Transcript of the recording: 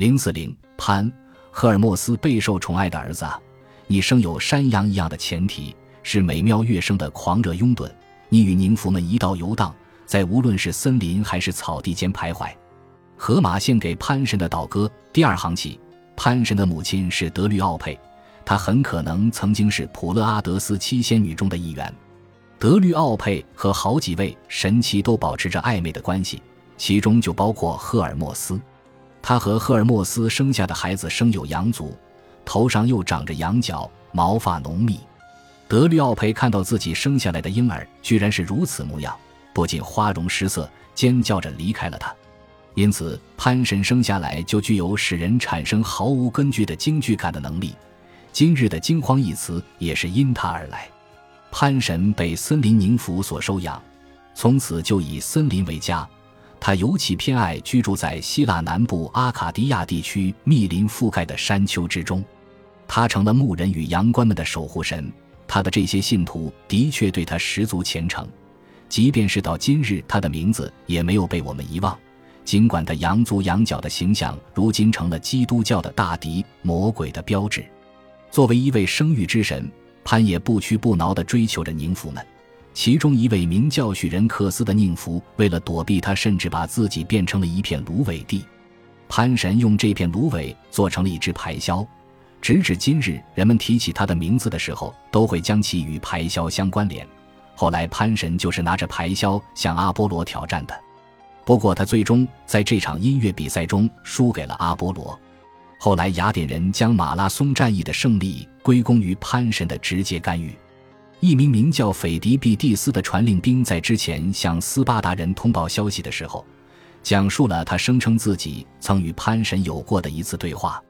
零四零潘赫尔墨斯备受宠爱的儿子啊，你生有山羊一样的前提，是美妙乐声的狂热拥趸。你与宁芙们一道游荡，在无论是森林还是草地间徘徊。荷马献给潘神的祷歌第二行起，潘神的母亲是德律奥佩，她很可能曾经是普勒阿德斯七仙女中的一员。德律奥佩和好几位神祇都保持着暧昧的关系，其中就包括赫尔墨斯。他和赫尔墨斯生下的孩子生有羊足，头上又长着羊角，毛发浓密。德律奥培看到自己生下来的婴儿居然是如此模样，不禁花容失色，尖叫着离开了他。因此，潘神生下来就具有使人产生毫无根据的惊惧感的能力。今日的惊慌一词也是因他而来。潘神被森林宁府所收养，从此就以森林为家。他尤其偏爱居住在希腊南部阿卡迪亚地区密林覆盖的山丘之中，他成了牧人与羊倌们的守护神。他的这些信徒的确对他十足虔诚，即便是到今日，他的名字也没有被我们遗忘。尽管他羊足羊角的形象如今成了基督教的大敌魔鬼的标志，作为一位生育之神，潘也不屈不挠地追求着宁芙们。其中一位名叫许人克斯的宁芙，为了躲避他，甚至把自己变成了一片芦苇地。潘神用这片芦苇做成了一只排箫，直至今日，人们提起他的名字的时候，都会将其与排箫相关联。后来，潘神就是拿着排箫向阿波罗挑战的，不过他最终在这场音乐比赛中输给了阿波罗。后来，雅典人将马拉松战役的胜利归功于潘神的直接干预。一名名叫斐迪庇蒂斯的传令兵在之前向斯巴达人通报消息的时候，讲述了他声称自己曾与潘神有过的一次对话。